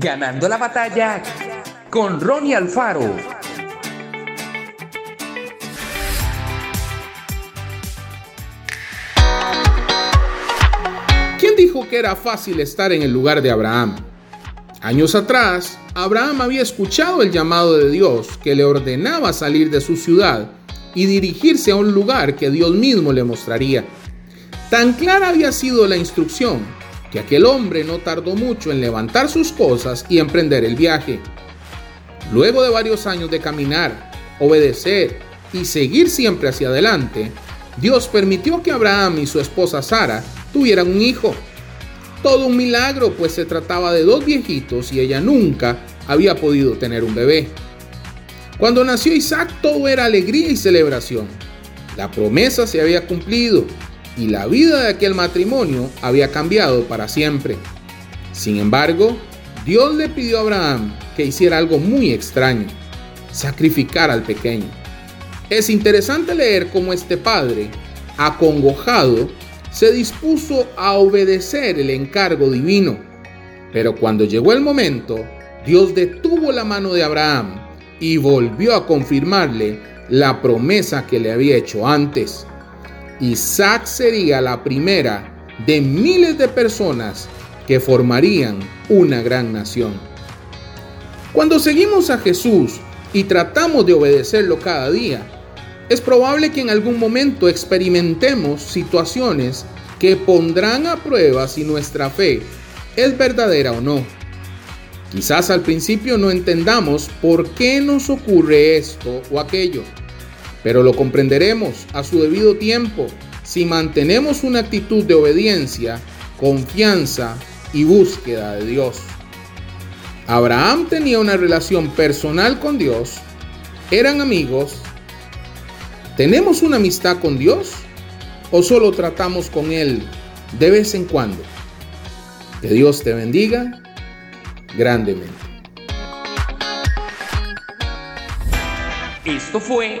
Ganando la batalla con Ronnie Alfaro. ¿Quién dijo que era fácil estar en el lugar de Abraham? Años atrás, Abraham había escuchado el llamado de Dios que le ordenaba salir de su ciudad y dirigirse a un lugar que Dios mismo le mostraría. Tan clara había sido la instrucción que aquel hombre no tardó mucho en levantar sus cosas y emprender el viaje. Luego de varios años de caminar, obedecer y seguir siempre hacia adelante, Dios permitió que Abraham y su esposa Sara tuvieran un hijo. Todo un milagro, pues se trataba de dos viejitos y ella nunca había podido tener un bebé. Cuando nació Isaac todo era alegría y celebración. La promesa se había cumplido y la vida de aquel matrimonio había cambiado para siempre. Sin embargo, Dios le pidió a Abraham que hiciera algo muy extraño, sacrificar al pequeño. Es interesante leer cómo este padre, acongojado, se dispuso a obedecer el encargo divino. Pero cuando llegó el momento, Dios detuvo la mano de Abraham y volvió a confirmarle la promesa que le había hecho antes. Isaac sería la primera de miles de personas que formarían una gran nación. Cuando seguimos a Jesús y tratamos de obedecerlo cada día, es probable que en algún momento experimentemos situaciones que pondrán a prueba si nuestra fe es verdadera o no. Quizás al principio no entendamos por qué nos ocurre esto o aquello, pero lo comprenderemos a su debido tiempo si mantenemos una actitud de obediencia, confianza y búsqueda de Dios. Abraham tenía una relación personal con Dios, eran amigos. ¿Tenemos una amistad con Dios o solo tratamos con Él de vez en cuando? Que Dios te bendiga grandemente. Esto fue